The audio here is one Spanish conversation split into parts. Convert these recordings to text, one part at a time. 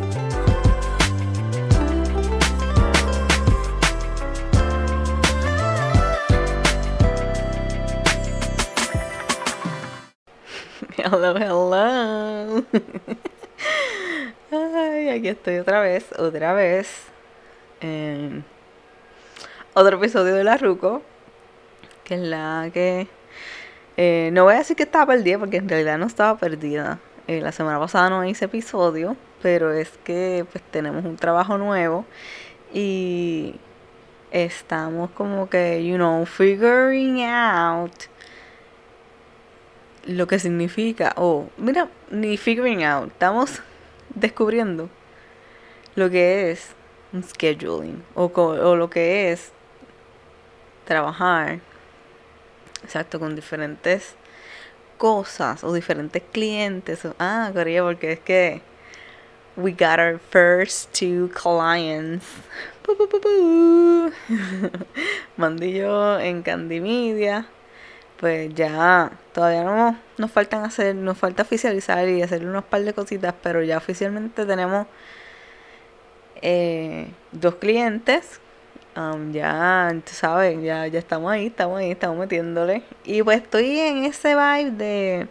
Hello, hello. Ay, aquí estoy otra vez, otra vez. En otro episodio de La Ruco. Que es la que. eh, no voy a decir que estaba perdida, porque en realidad no estaba perdida. Eh, la semana pasada no hice episodio, pero es que pues tenemos un trabajo nuevo. Y estamos como que, you know, figuring out lo que significa, o mira, ni figuring out, estamos descubriendo lo que es un scheduling o, o lo que es trabajar, exacto, con diferentes cosas o diferentes clientes. ah, Corea, porque es que we got our first two clients. Yo en Candy Media pues ya todavía no nos faltan hacer, nos falta oficializar y hacer unos par de cositas, pero ya oficialmente tenemos eh, dos clientes. um, ya, tú sabes, ya, ya estamos ahí, estamos ahí, estamos metiéndole. Y pues estoy en ese vibe de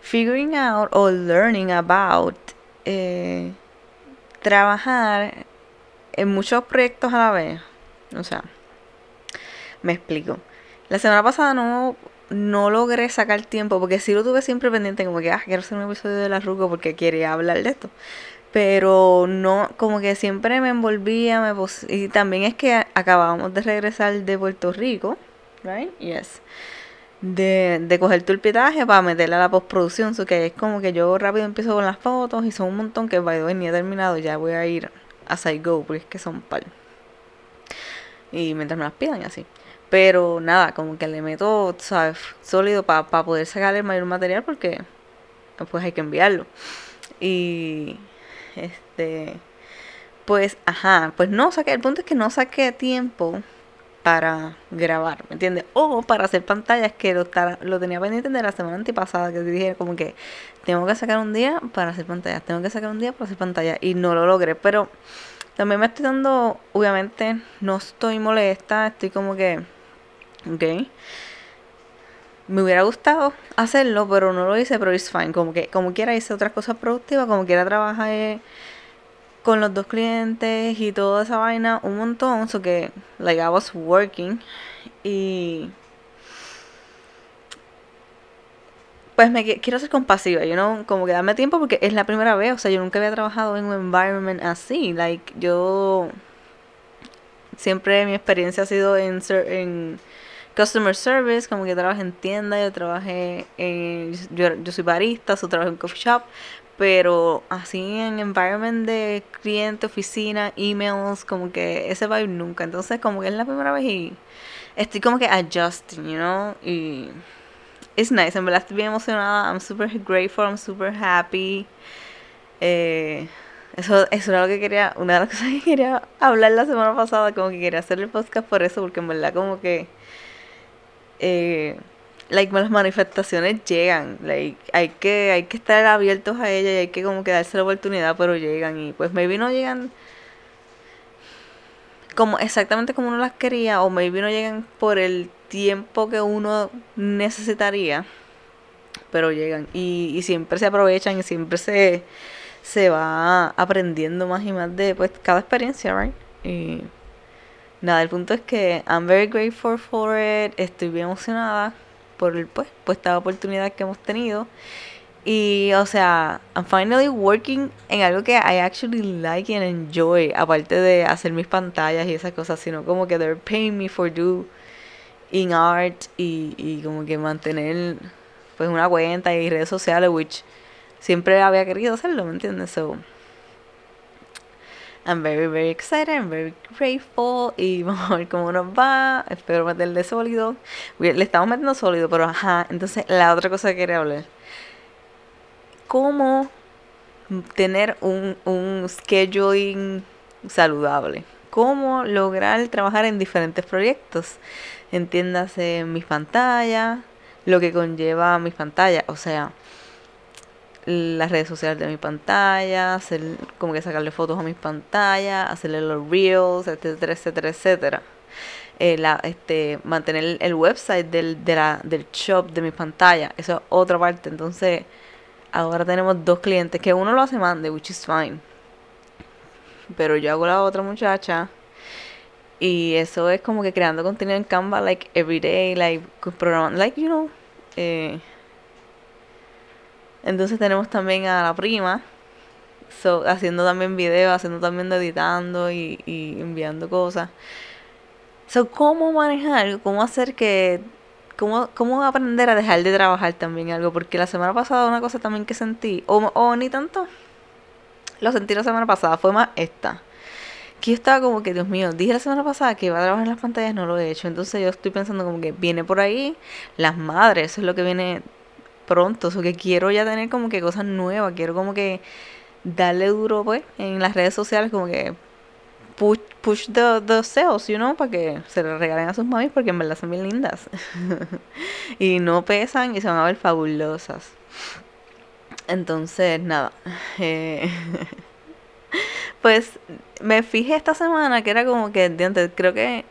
figuring out o learning about eh, trabajar en muchos proyectos a la vez. O sea, me explico. La semana pasada no, no logré sacar tiempo porque sí lo tuve siempre pendiente, como que ah, quiero hacer un episodio de la Ruco porque quería hablar de esto. Pero no, como que siempre me envolvía, me y también es que acabábamos de regresar de Puerto Rico, right? Yes. De, de coger tu pitaje para meterle a la postproducción, so que es como que yo rápido empiezo con las fotos y son un montón que by the way ni he terminado, ya voy a ir as I go, porque es que son par. Y mientras me las pidan así. Pero nada, como que le meto, ¿sabes? Sólido para poder sacar el mayor material porque pues hay que enviarlo. Y este, pues, ajá, pues no saqué, el punto es que no saqué tiempo para grabar, ¿me entiendes? O para hacer pantallas que lo, tenía pendiente de la semana antepasada, que dije como que tengo que sacar un día para hacer pantallas, tengo que sacar un día para hacer pantallas y no lo logré, pero también me estoy dando, obviamente, no estoy molesta, estoy como que, ok. Me hubiera gustado hacerlo, pero no lo hice, pero it's fine. Como que, como quiera hice otras cosas productivas, como quiera trabajé con los dos clientes y toda esa vaina un montón. So que, like, I was working. Y. Pues me qui- quiero ser compasiva, you know, como que darme tiempo porque es la primera vez, o sea, yo nunca había trabajado en un environment así, like, yo siempre mi experiencia ha sido en, en customer service, como que trabajé en tienda, yo trabajé en, yo, yo soy barista, yo trabajo en coffee shop, pero así en environment de cliente, oficina, emails, como que ese vibe nunca, entonces como que es la primera vez y estoy como que adjusting, you know, y it's nice, en verdad estoy bien emocionada, I'm super grateful, I'm super happy, eh, eso, eso era lo que quería, una de las cosas que quería hablar la semana pasada, como que quería hacer el podcast por eso, porque en verdad como que, eh, like, las manifestaciones llegan, like, hay que, hay que estar abiertos a ellas y hay que como que darse la oportunidad, pero llegan y pues maybe no llegan como exactamente como uno las quería o maybe no llegan por el tiempo que uno necesitaría, pero llegan y, y siempre se aprovechan y siempre se, se va aprendiendo más y más de pues cada experiencia, right? Y nada, el punto es que I'm very grateful for it, estoy bien emocionada por pues, pues esta oportunidad que hemos tenido. Y, o sea, I'm finally working en algo que I actually like and enjoy, aparte de hacer mis pantallas y esas cosas, sino como que they're paying me for do in art y, y como que mantener pues una cuenta y redes sociales, which siempre había querido hacerlo, ¿me entiendes? So, I'm very, very excited, I'm very grateful y vamos a ver cómo nos va. Espero meterle sólido. Le estamos metiendo sólido, pero ajá. Entonces, la otra cosa que quería hablar. ¿Cómo tener un, un scheduling saludable? ¿Cómo lograr trabajar en diferentes proyectos? Entiéndase mis pantallas, lo que conlleva mis pantallas. O sea, las redes sociales de mi pantalla, hacer como que sacarle fotos a mis pantallas, hacerle los reels, etcétera, etcétera, etcétera. Eh, la, este, mantener el website del, de la, del shop de mi pantalla, eso es otra parte. Entonces, ahora tenemos dos clientes que uno lo hace mande, which is fine. Pero yo hago la otra muchacha. Y eso es como que creando contenido en Canva, like every day, like programando, like you know. Eh, entonces tenemos también a la prima, so, haciendo también videos, haciendo también editando y, y enviando cosas. So, ¿cómo manejar? ¿Cómo hacer que... Cómo, cómo aprender a dejar de trabajar también algo? Porque la semana pasada una cosa también que sentí, o, o ni tanto, lo sentí la semana pasada, fue más esta. Que yo estaba como que, Dios mío, dije la semana pasada que iba a trabajar en las pantallas, no lo he hecho. Entonces yo estoy pensando como que viene por ahí las madres, eso es lo que viene pronto, o que quiero ya tener como que cosas nuevas, quiero como que darle duro pues en las redes sociales como que push, push the, the sales, you know, para que se le regalen a sus mamis porque en verdad son bien lindas y no pesan y se van a ver fabulosas. Entonces, nada. Eh, pues me fijé esta semana que era como que, creo que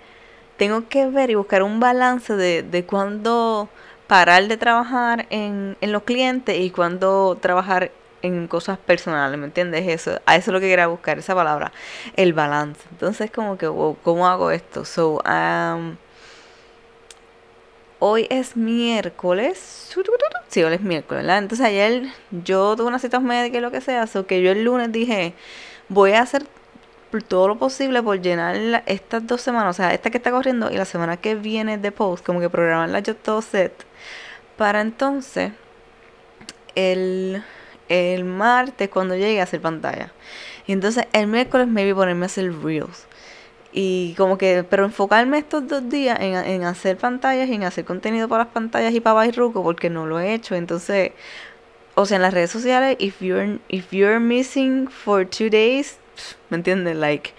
tengo que ver y buscar un balance de, de cuándo parar de trabajar en, en los clientes y cuándo trabajar en cosas personales, ¿me entiendes? Eso, a eso es lo que quería buscar, esa palabra, el balance. Entonces, como que, wow, ¿cómo hago esto? So, um, hoy es miércoles. Sí, hoy es miércoles, ¿verdad? Entonces, ayer yo tuve una cita médica y lo que sea, so que yo el lunes dije, voy a hacer todo lo posible por llenar estas dos semanas, o sea, esta que está corriendo y la semana que viene de post, como que programarla yo todo set para entonces el, el martes cuando llegue a hacer pantalla. Y entonces el miércoles me vi ponerme a hacer reels. Y como que, pero enfocarme estos dos días en, en hacer pantallas y en hacer contenido para las pantallas y para Bairuco porque no lo he hecho. Entonces, o sea, en las redes sociales, if you're, if you're missing for two days, ¿me entiendes? Like,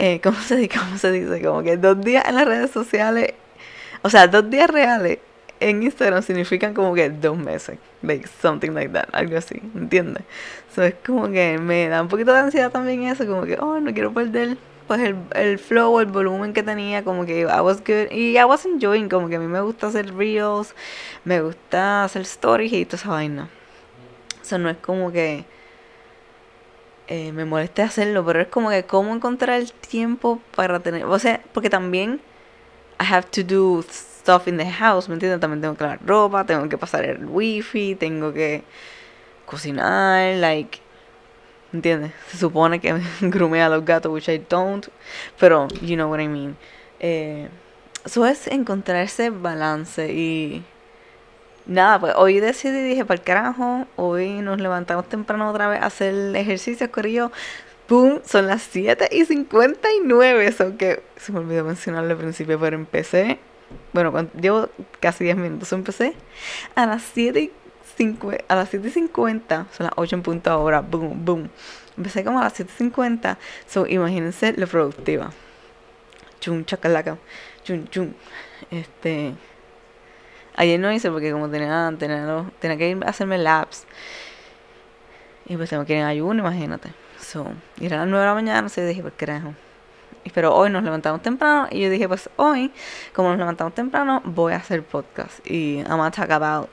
eh, ¿cómo, se, ¿cómo se dice? Como que dos días en las redes sociales, o sea, dos días reales en Instagram significan como que dos meses, like something like that, algo así, ¿entiendes? So es como que me da un poquito de ansiedad también eso, como que, oh, no quiero perder pues el, el flow, el volumen que tenía, como que I was good, y I was enjoying, como que a mí me gusta hacer reels, me gusta hacer stories y toda esa vaina. O no es como que eh, me moleste hacerlo, pero es como que cómo encontrar el tiempo para tener, o sea, porque también I have to do stuff in the house, ¿me entiendes? También tengo que lavar ropa, tengo que pasar el wifi, tengo que cocinar, like, ¿entiendes? Se supone que grume a los gatos, which I don't, pero you know what I mean. Eh, es encontrar ese balance y nada, pues hoy decidí, dije, para el carajo, hoy nos levantamos temprano otra vez a hacer ejercicio, corrió, ¡pum! Son las 7 y 59, eso que se me olvidó mencionarlo al principio, pero empecé bueno, llevo casi 10 minutos, empecé a las 7 y 50, a las 7.50, son las 8 en punto ahora, boom, boom. Empecé como a las 7.50, so imagínense lo productiva. Chum, chacalaca, chum, chum. Este. Ayer no hice porque como tenía, tenía, tenía que ir a hacerme labs. Y pues tengo que ir ayuno, imagínate. So, ir a las 9 de la mañana, se dije, pues carajo pero hoy nos levantamos temprano y yo dije, pues hoy, como nos levantamos temprano, voy a hacer podcast y I'm gonna talk about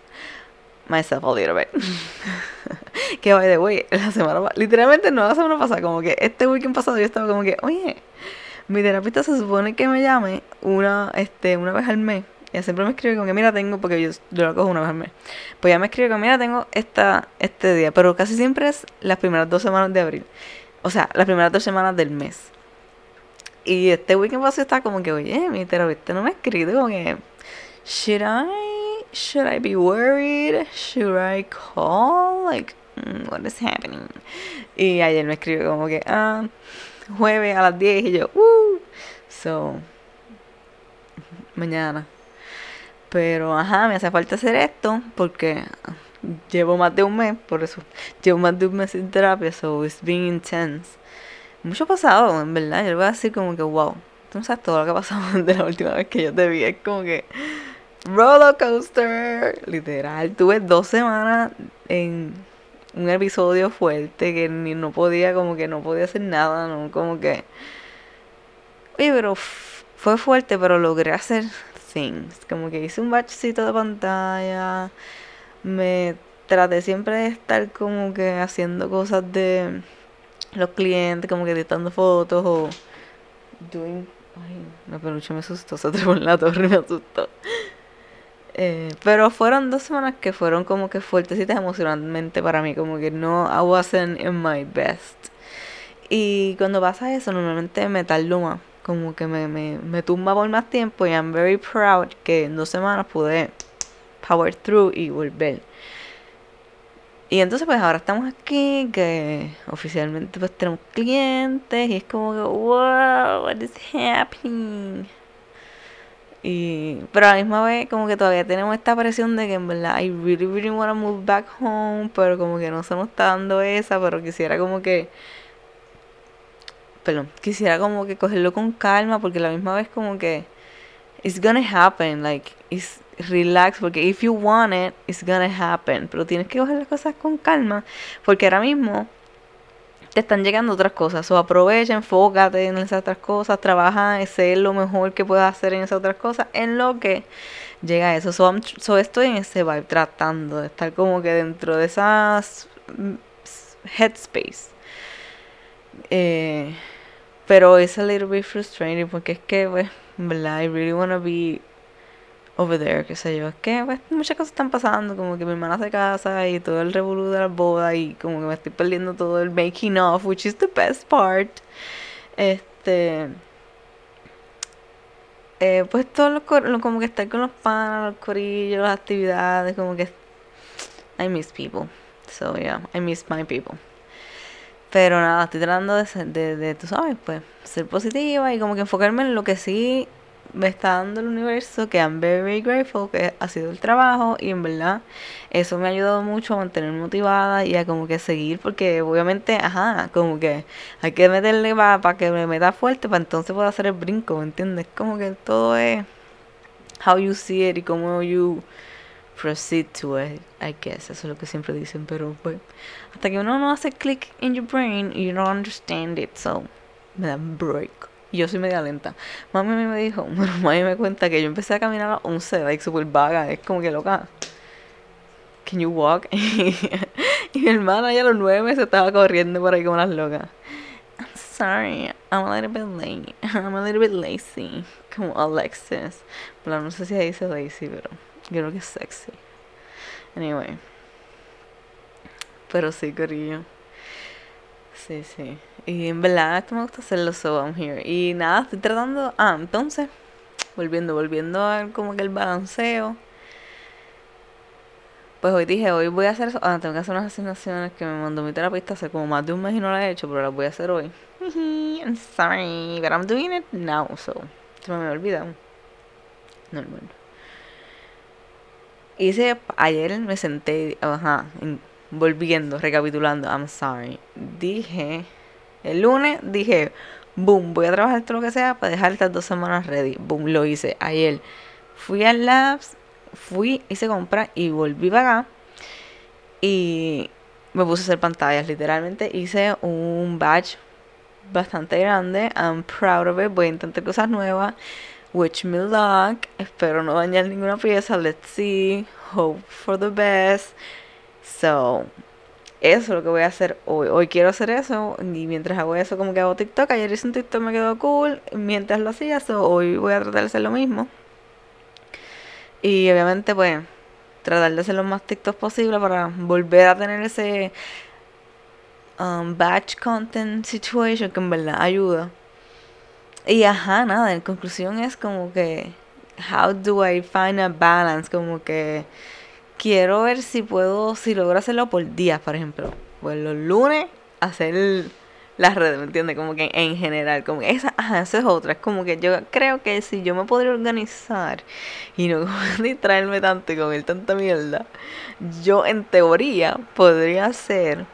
myself a little bit. que by the way, la semana literalmente no la semana pasada, como que este weekend pasado yo estaba como que, oye, mi terapista se supone que me llame una, este, una vez al mes. Ella siempre me escribe como que mira tengo, porque yo, yo lo cojo una vez al mes. Pues ella me escribe como mira tengo esta, este día, pero casi siempre es las primeras dos semanas de abril. O sea, las primeras dos semanas del mes. Y este weekend pasado estaba como que, oye, mi terapeuta no me ha escrito, como que, should I, should I be worried? Should I call? Like, mm, what is happening? Y ayer me escribió como que, ah, jueves a las 10 y yo, uh, so, mañana. Pero, ajá, me hace falta hacer esto porque llevo más de un mes, por eso, llevo más de un mes sin terapia, so it's been intense mucho pasado, en verdad. Yo le voy a decir como que, wow, tú no sabes todo lo que ha pasado de la última vez que yo te vi. Es como que, roller coaster. Literal, tuve dos semanas en, un episodio fuerte que ni no podía, como que no podía hacer nada, no, como que... Oye, pero fue fuerte, pero logré hacer things. Como que hice un batchcito de pantalla. Me traté siempre de estar como que haciendo cosas de los clientes, como que editando fotos o doing... Ay, la peluche me asustó, se trepó en la torre me asustó. Eh, pero fueron dos semanas que fueron como que fuertecitas emocionalmente para mí, como que no, I wasn't in my best. Y cuando pasa eso, normalmente me más, como que me, me, me tumba por más tiempo y I'm very proud que en dos semanas pude power through y volver. Y entonces pues ahora estamos aquí, que oficialmente pues tenemos clientes y es como que, wow, what is happening? Y, pero a la misma vez como que todavía tenemos esta presión de que en verdad I really really wanna move back home, pero como que no se nos está dando esa, pero quisiera como que perdón, quisiera como que cogerlo con calma porque a la misma vez como que it's gonna happen, like it's relax porque if you want it, it's gonna happen, pero tienes que coger las cosas con calma porque ahora mismo te están llegando otras cosas. O aprovecha, enfócate en esas otras cosas, trabaja, sé lo mejor que puedas hacer en esas otras cosas, en lo que llega a eso. So, estoy en ese vibe, tratando de estar como que dentro de esas mm, headspace. Eh, pero es a little bit frustrating porque es que, pues, ¿verdad? I really wanna be over there, qué sé yo. Es que pues, muchas cosas están pasando, como que mi hermana se casa y todo el revolú de la boda y como que me estoy perdiendo todo el making of, which is the best part. Este... Eh, pues todo lo, como que estar con los panos, los corillos, las actividades, como que I miss people. So yeah, I miss my people. Pero nada, estoy tratando de, de, de, tú sabes, pues, ser positiva y como que enfocarme en lo que sí me está dando el universo que I'm very, very grateful que ha sido el trabajo y en verdad eso me ha ayudado mucho a mantenerme motivada y a como que seguir porque obviamente, ajá, como que hay que meterle para que me meta fuerte para entonces pueda hacer el brinco, ¿me entiendes? Como que todo es how you see it y cómo you proceed to it, I guess, eso es lo que siempre dicen, pero pues hasta que uno no hace click in your brain you don't understand it, so me da break. Y yo soy media lenta. Mami me dijo, mami me cuenta que yo empecé a caminar a las 11, like super vaga, es como que loca. Can you walk? y mi hermana ya a los 9 meses estaba corriendo por ahí como unas locas. I'm sorry, I'm a little bit late. I'm a little bit lazy. Como Alexis. Bueno, no sé si dice lazy, pero creo que es sexy. Anyway. Pero sí, corillo. Sí, sí. Y en verdad, esto me gusta hacerlo, so I'm here. Y nada, estoy tratando. Ah, entonces, volviendo, volviendo a como que el balanceo. Pues hoy dije, hoy voy a hacer. Ah, tengo que hacer unas asignaciones que me mandó mi terapista hace como más de un mes y no las he hecho, pero las voy a hacer hoy. I'm sorry, but I'm doing it now, so. Se me olvidado. Normal. Hice, ayer me senté, ajá, volviendo, recapitulando, I'm sorry. Dije el lunes dije, boom, voy a trabajar todo lo que sea para dejar estas dos semanas ready. Boom, lo hice ayer. Fui al Labs, fui, hice compra y volví para acá. Y me puse a hacer pantallas. Literalmente hice un batch bastante grande. I'm proud of it. Voy a intentar cosas nuevas. Wish me luck. Espero no dañar ninguna pieza. Let's see. Hope for the best. So, eso es lo que voy a hacer hoy. Hoy quiero hacer eso y mientras hago eso como que hago TikTok. Ayer hice un TikTok, me quedó cool. Mientras lo hacía, eso, hoy voy a tratar de hacer lo mismo. Y obviamente pues tratar de hacer lo más TikTok posible para volver a tener ese um, batch content situation que en verdad ayuda. Y ajá, nada, en conclusión es como que, how do I find a balance? Como que quiero ver si puedo, si logro hacerlo por días, por ejemplo. Pues los lunes hacer las redes, ¿me entiendes? Como que en general, como que esa, ajá, esa es otra. Es como que yo creo que si yo me podría organizar y no distraerme tanto y comer tanta mierda, yo en teoría podría hacer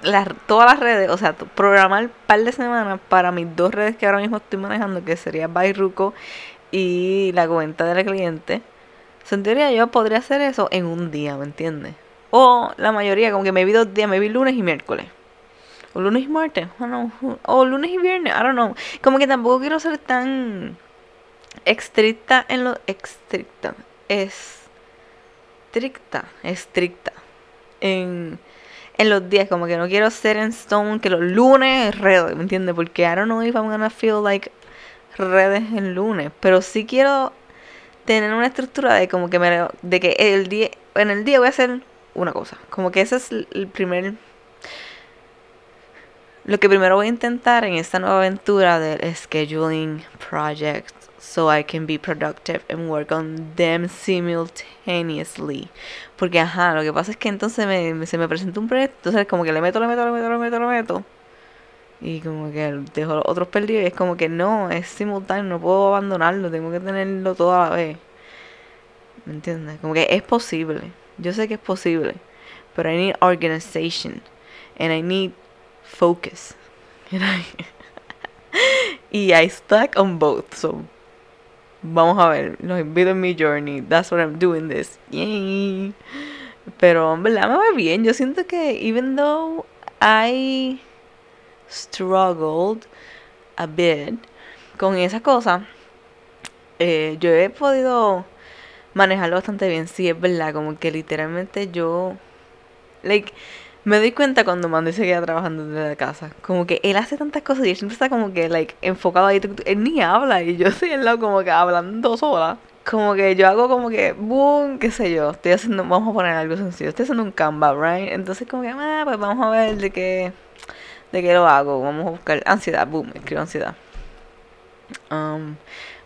las, todas las redes, o sea, programar un par de semanas para mis dos redes que ahora mismo estoy manejando, que sería Bayruco y la cuenta del cliente en teoría yo podría hacer eso en un día, ¿me entiendes? O la mayoría, como que me vi dos días, me vi lunes y miércoles. O lunes y martes, o, lunes y viernes, I don't know. Como que tampoco quiero ser tan estricta en lo estricta. Estricta, estricta. En, en los días, como que no quiero ser en stone que los lunes es red, ¿me entiendes? Porque I don't know if I'm gonna feel like redes en lunes. Pero sí quiero tener una estructura de como que me de que el día en el día voy a hacer una cosa. Como que ese es el primer lo que primero voy a intentar en esta nueva aventura del scheduling project so I can be productive and work on them simultaneously. Porque ajá lo que pasa es que entonces me, se me presenta un proyecto entonces como que le meto le meto le meto le meto le meto y como que dejo los otros perdidos y es como que no, es simultáneo, no puedo abandonarlo, tengo que tenerlo todo a la vez. ¿Me entiendes? Como que es posible. Yo sé que es posible. Pero I need organization. And I need focus. y I stuck on both. So vamos a ver. Los invito en mi journey. That's what I'm doing this. Yay. Pero en verdad me va bien. Yo siento que even though I struggled a bit con esa cosa, eh, yo he podido manejarlo bastante bien. Sí, es verdad, como que literalmente yo, like, me doy cuenta cuando Mandy se queda trabajando desde la casa. Como que él hace tantas cosas y él siempre está como que, like, enfocado ahí. Él ni habla y yo estoy al lado como que hablando sola. Como que yo hago como que, boom, qué sé yo. Estoy haciendo, vamos a poner algo sencillo. Estoy haciendo un Canva, right? Entonces como que, ah, pues vamos a ver de qué de qué lo hago. Vamos a buscar ansiedad, boom, escribo ansiedad. Um,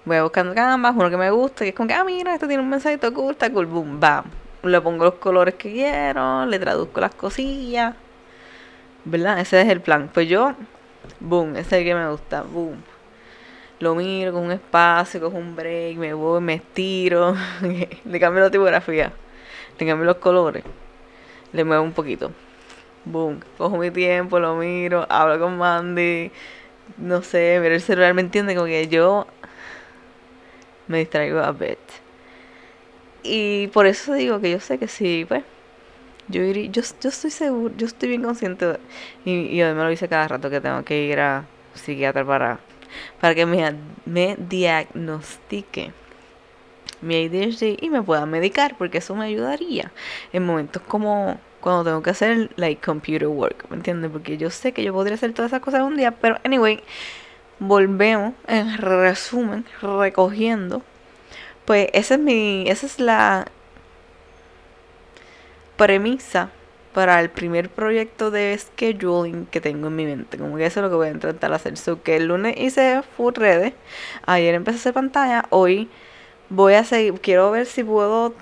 voy a buscar Canvas, uno que me gusta, que es como que, ah, mira, esto tiene un mensajito cool, está cool, boom, bam. Le pongo los colores que quiero, le traduzco las cosillas. ¿Verdad? Ese es el plan. Pues yo, boom, ese es el que me gusta, boom. Lo miro con un espacio, con un break, me voy, me estiro, le cambio la tipografía, le cambio los colores, le muevo un poquito boom, cojo mi tiempo, lo miro, hablo con Mandy, no sé, miro el celular, ¿me entiende? Como que yo me distraigo a bit. Y por eso digo que yo sé que sí, pues, yo, yo, yo estoy seguro, yo estoy bien consciente, y, y además lo dice cada rato que tengo que ir a psiquiatra para, para que me, me diagnostique mi ADHD y me pueda medicar, porque eso me ayudaría en momentos como cuando tengo que hacer like computer work, ¿me entiendes? Porque yo sé que yo podría hacer todas esas cosas un día, pero anyway, volvemos en resumen, recogiendo. Pues esa es mi esa es la premisa para el primer proyecto de scheduling que tengo en mi mente. Como que eso es lo que voy a intentar hacer. So que el lunes hice full redes, ayer empecé a hacer pantalla, hoy voy a seguir, quiero ver si puedo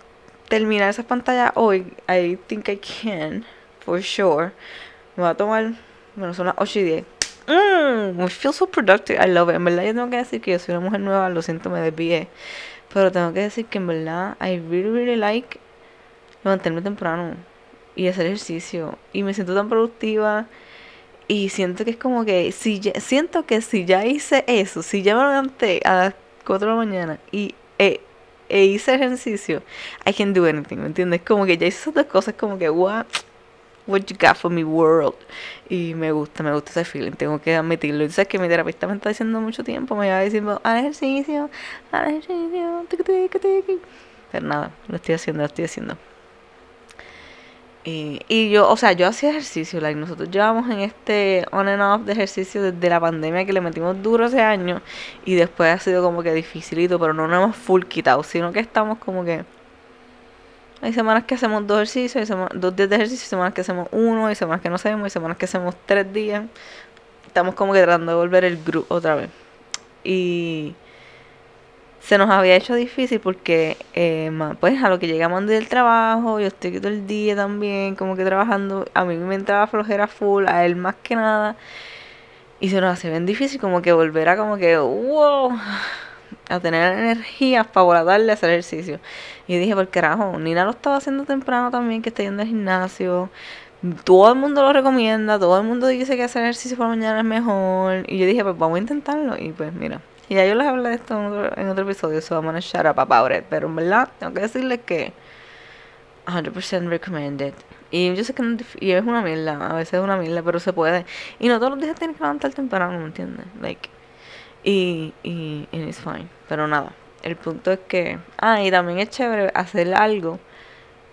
terminar esa pantalla hoy. I think I can, for sure. Me va a tomar, bueno, son las 8 y 10. Mmm, I feel so productive. I love it. En verdad, yo tengo que decir que yo soy una mujer nueva. Lo siento, me desvié. Pero tengo que decir que en verdad, I really, really like levantarme temprano y hacer ejercicio. Y me siento tan productiva. Y siento que es como que, si siento que si ya hice eso, si ya me levanté a las 4 de la mañana y eh, e hice ejercicio, I can do anything, ¿me entiendes? Como que ya hice esas dos cosas, como que, what, what you got for me world. Y me gusta, me gusta ese feeling, tengo que admitirlo. Y sabes que mi terapeuta me está diciendo mucho tiempo, me iba diciendo, haz ejercicio, haz ejercicio, pero nada, lo estoy haciendo, lo estoy haciendo. Y, yo, o sea, yo hacía ejercicio, like, nosotros llevamos en este on and off de ejercicio desde la pandemia que le metimos duro ese año y después ha sido como que dificilito, pero no nos hemos full quitado, sino que estamos como que hay semanas que hacemos dos ejercicios, hay dos días de ejercicio, hay semanas que hacemos uno, hay semanas que no hacemos, hay semanas que hacemos tres días. Estamos como que tratando de volver el grupo otra vez. Y se nos había hecho difícil porque, eh, pues, a lo que llegamos del trabajo, yo estoy todo el día también, como que trabajando, a mí me entraba flojera full, a él más que nada, y se nos hace bien difícil como que volver a como que, wow, a tener energías para darle a hacer ejercicio. Y dije, por carajo, Nina lo estaba haciendo temprano también, que está yendo al gimnasio. Todo el mundo lo recomienda, todo el mundo dice que hacer ejercicio por la mañana es mejor. Y yo dije, pues vamos a intentarlo. Y pues mira, y ya yo les hablé de esto en otro, episodio, so I'm gonna shut up about it. Pero en verdad, tengo que decirles que 100% recommended. Y yo sé que no, es una mierda, a veces es una mierda, pero se puede. Y no todos los días tienes que levantar temprano, ¿me entiendes? Like, y, y, y it's fine. Pero nada, el punto es que... Ah, y también es chévere hacer algo.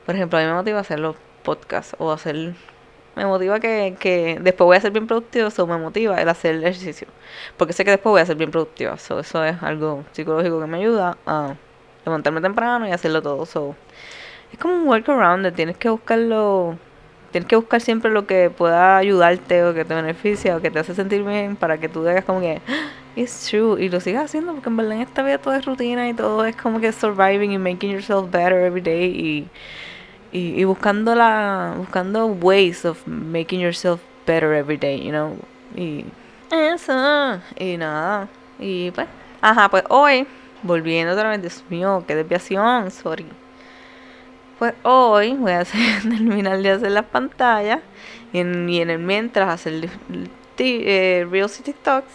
Por ejemplo, a mí me motiva hacer los podcasts o hacer me motiva que, que después voy a ser bien productivo, eso me motiva el hacer el ejercicio. Porque sé que después voy a ser bien productiva. eso es algo psicológico que me ayuda a levantarme temprano y hacerlo todo. So, es como un workaround, tienes que buscarlo, tienes que buscar siempre lo que pueda ayudarte o que te beneficia o que te hace sentir bien para que tú digas como que ah, it's true y lo sigas haciendo porque en verdad en esta vida todo es rutina y todo es como que surviving y making yourself better every day y y, y buscando la buscando ways of making yourself better every day, you know. Y eso. Y nada. Y pues, ajá, pues hoy volviendo otra vez, Dios mío, qué desviación, sorry. Pues hoy voy a hacer, terminar de hacer las pantallas y en, el mientras hacer eh, Reels y TikToks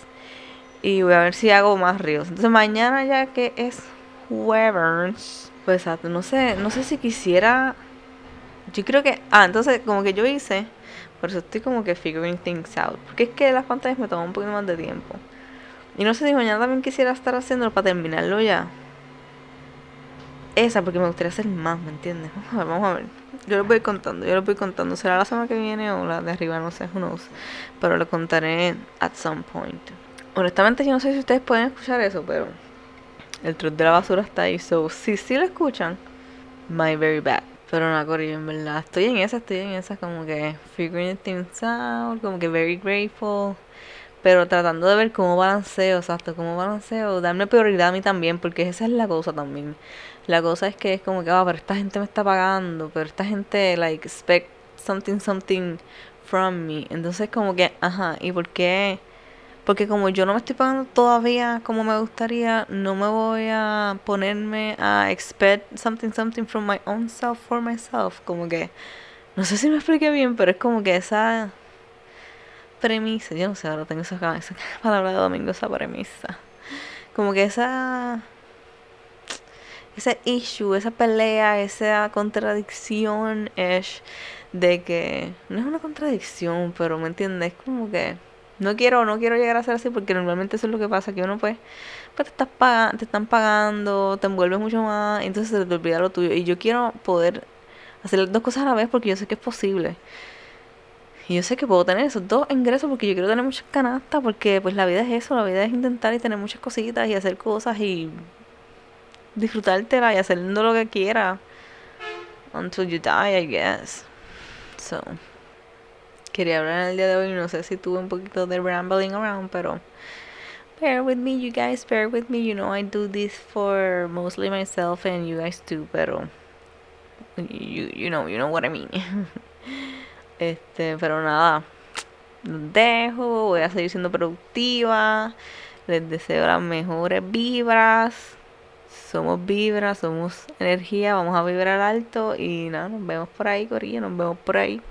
y voy a ver si hago más Reels. Entonces mañana ya que es jueves, pues no sé, no sé si quisiera yo creo que. Ah, entonces, como que yo hice. Por eso estoy como que figuring things out. Porque es que las pantallas me toman un poquito más de tiempo. Y no sé si mañana también quisiera estar haciéndolo para terminarlo ya. Esa, porque me gustaría hacer más, ¿me entiendes? Vamos a ver, vamos a ver. Yo lo voy contando, yo lo voy contando. ¿Será la semana que viene o la de arriba? No sé, knows. Pero lo contaré at some point. Honestamente, yo no sé si ustedes pueden escuchar eso, pero el truck de la basura está ahí. So, si sí lo escuchan, my very bad. Pero no, Corillo, en verdad. Estoy en esa, estoy en esa, como que figuring things out, como que very grateful. Pero tratando de ver cómo balanceo, exacto, cómo balanceo, darme prioridad a mí también, porque esa es la cosa también. La cosa es que es como que, ah, pero esta gente me está pagando, pero esta gente, like, expect something, something from me. Entonces, como que, ajá, ¿y por qué? Porque como yo no me estoy pagando todavía como me gustaría, no me voy a ponerme a expect something, something from my own self for myself. Como que, no sé si me expliqué bien, pero es como que esa premisa, yo no sé, ahora tengo esa, esa palabra de domingo, esa premisa. Como que esa ese issue, esa pelea, esa contradicción es de que no es una contradicción, pero me entiendes, como que no quiero, no quiero llegar a ser así porque normalmente eso es lo que pasa, que uno pues, pues te, estás pagando, te están pagando, te envuelves mucho más, entonces se te olvida lo tuyo. Y yo quiero poder hacer dos cosas a la vez porque yo sé que es posible. Y yo sé que puedo tener esos dos ingresos porque yo quiero tener muchas canastas porque pues la vida es eso, la vida es intentar y tener muchas cositas y hacer cosas y disfrutártela y haciendo lo que quiera until you die, I guess. So quería hablar en el día de hoy. No sé si tuve un poquito de rambling around, pero bear with me, you guys, bear with me. You know, I do this for mostly myself and you guys too, pero you, you know, you know what I mean. este, pero nada, los dejo, voy a seguir siendo productiva. Les deseo las mejores vibras. Somos vibras, somos energía, vamos a vibrar alto y nada, nos vemos por ahí, Corillo, nos vemos por ahí.